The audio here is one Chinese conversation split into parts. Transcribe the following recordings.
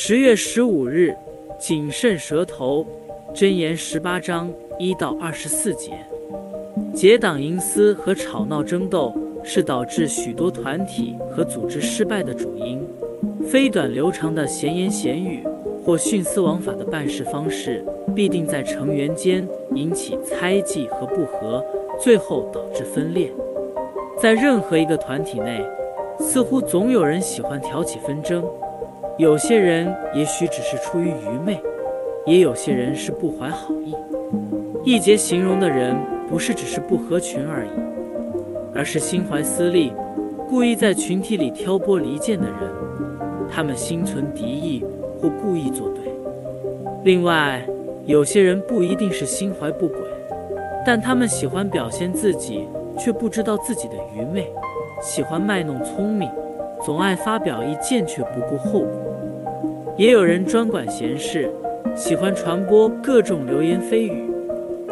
十月十五日，谨慎舌头，箴言十八章一到二十四节。结党营私和吵闹争斗是导致许多团体和组织失败的主因。非短流长的闲言闲语或徇私枉法的办事方式，必定在成员间引起猜忌和不和，最后导致分裂。在任何一个团体内，似乎总有人喜欢挑起纷争。有些人也许只是出于愚昧，也有些人是不怀好意。一节形容的人不是只是不合群而已，而是心怀私利，故意在群体里挑拨离间的人。他们心存敌意或故意作对。另外，有些人不一定是心怀不轨，但他们喜欢表现自己，却不知道自己的愚昧，喜欢卖弄聪明。总爱发表意见却不顾后果，也有人专管闲事，喜欢传播各种流言蜚语。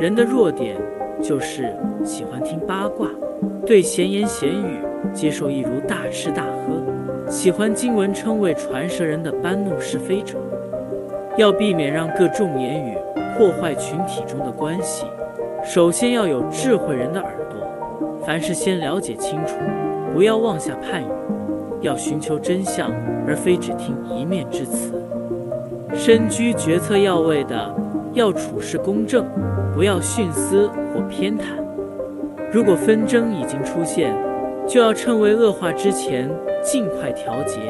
人的弱点就是喜欢听八卦，对闲言闲语接受一如大吃大喝，喜欢经文称为传舌人的搬弄是非者。要避免让各种言语破坏群体中的关系，首先要有智慧人的耳朵，凡事先了解清楚，不要妄下判语。要寻求真相，而非只听一面之词。身居决策要位的，要处事公正，不要徇私或偏袒。如果纷争已经出现，就要趁未恶化之前尽快调节，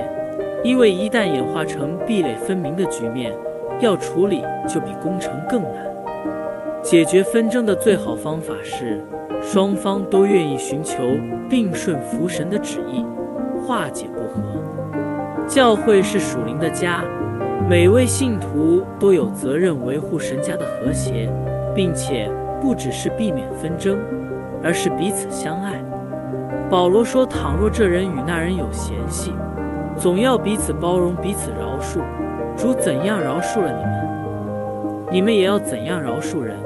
因为一旦演化成壁垒分明的局面，要处理就比攻城更难。解决纷争的最好方法是，双方都愿意寻求并顺服神的旨意。化解不和，教会是属灵的家，每位信徒都有责任维护神家的和谐，并且不只是避免纷争，而是彼此相爱。保罗说：“倘若这人与那人有嫌隙，总要彼此包容，彼此饶恕。主怎样饶恕了你们，你们也要怎样饶恕人。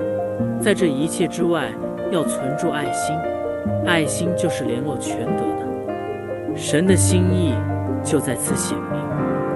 在这一切之外，要存住爱心，爱心就是联络全德的。”神的心意就在此显明。